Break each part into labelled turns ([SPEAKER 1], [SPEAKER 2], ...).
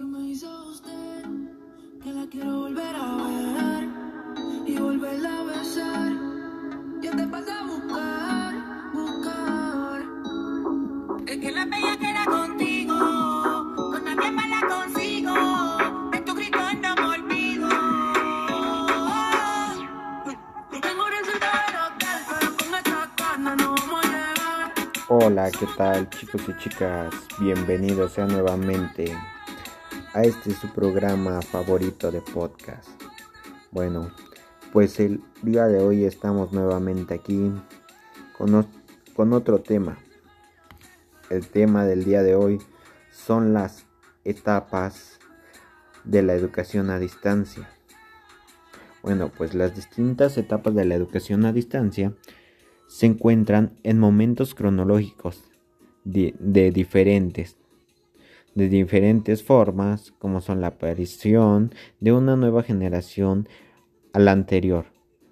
[SPEAKER 1] que me hizo usted, que la quiero volver a ver y volverla a besar. Yo te paso a buscar, buscar. Es que la bella que era contigo, con nadie más la consigo. En tu grito no me olvido. Tengo resultado de hotel, pero con esta carne no vamos a llegar.
[SPEAKER 2] Hola, ¿qué tal chicos y chicas? Bienvenidos sean nuevamente a este su programa favorito de podcast. Bueno, pues el día de hoy estamos nuevamente aquí con, con otro tema. El tema del día de hoy son las etapas de la educación a distancia. Bueno, pues las distintas etapas de la educación a distancia se encuentran en momentos cronológicos di- de diferentes de diferentes formas como son la aparición de una nueva generación a la anterior.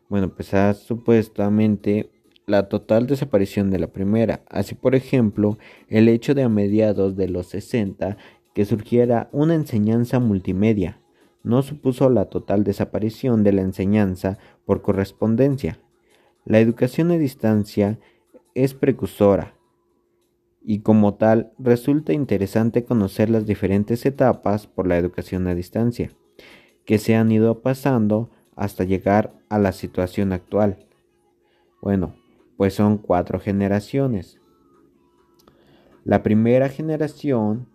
[SPEAKER 2] Bueno, pues supuestamente la total desaparición de la primera. Así por ejemplo, el hecho de a mediados de los 60 que surgiera una enseñanza multimedia no supuso la total desaparición de la enseñanza por correspondencia. La educación a distancia es precursora y como tal resulta interesante conocer las diferentes etapas por la educación a distancia que se han ido pasando hasta llegar a la situación actual. Bueno, pues son cuatro generaciones. La primera generación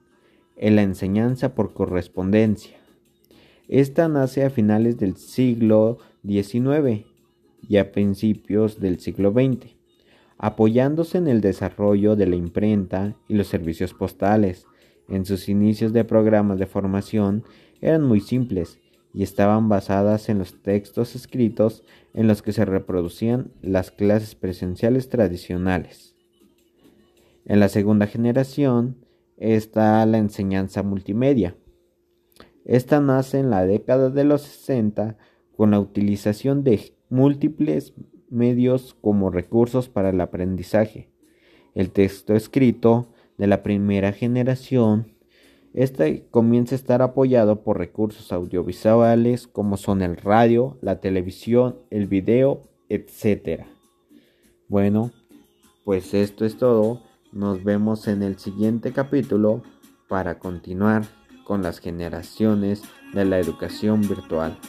[SPEAKER 2] es la enseñanza por correspondencia. Esta nace a finales del siglo XIX y a principios del siglo XX, apoyándose en el desarrollo de la imprenta y los servicios postales. En sus inicios de programas de formación eran muy simples y estaban basadas en los textos escritos en los que se reproducían las clases presenciales tradicionales. En la segunda generación está la enseñanza multimedia. Esta nace en la década de los 60 con la utilización de múltiples medios como recursos para el aprendizaje. El texto escrito de la primera generación, este comienza a estar apoyado por recursos audiovisuales como son el radio, la televisión, el video, etc. Bueno, pues esto es todo. Nos vemos en el siguiente capítulo para continuar con las generaciones de la educación virtual.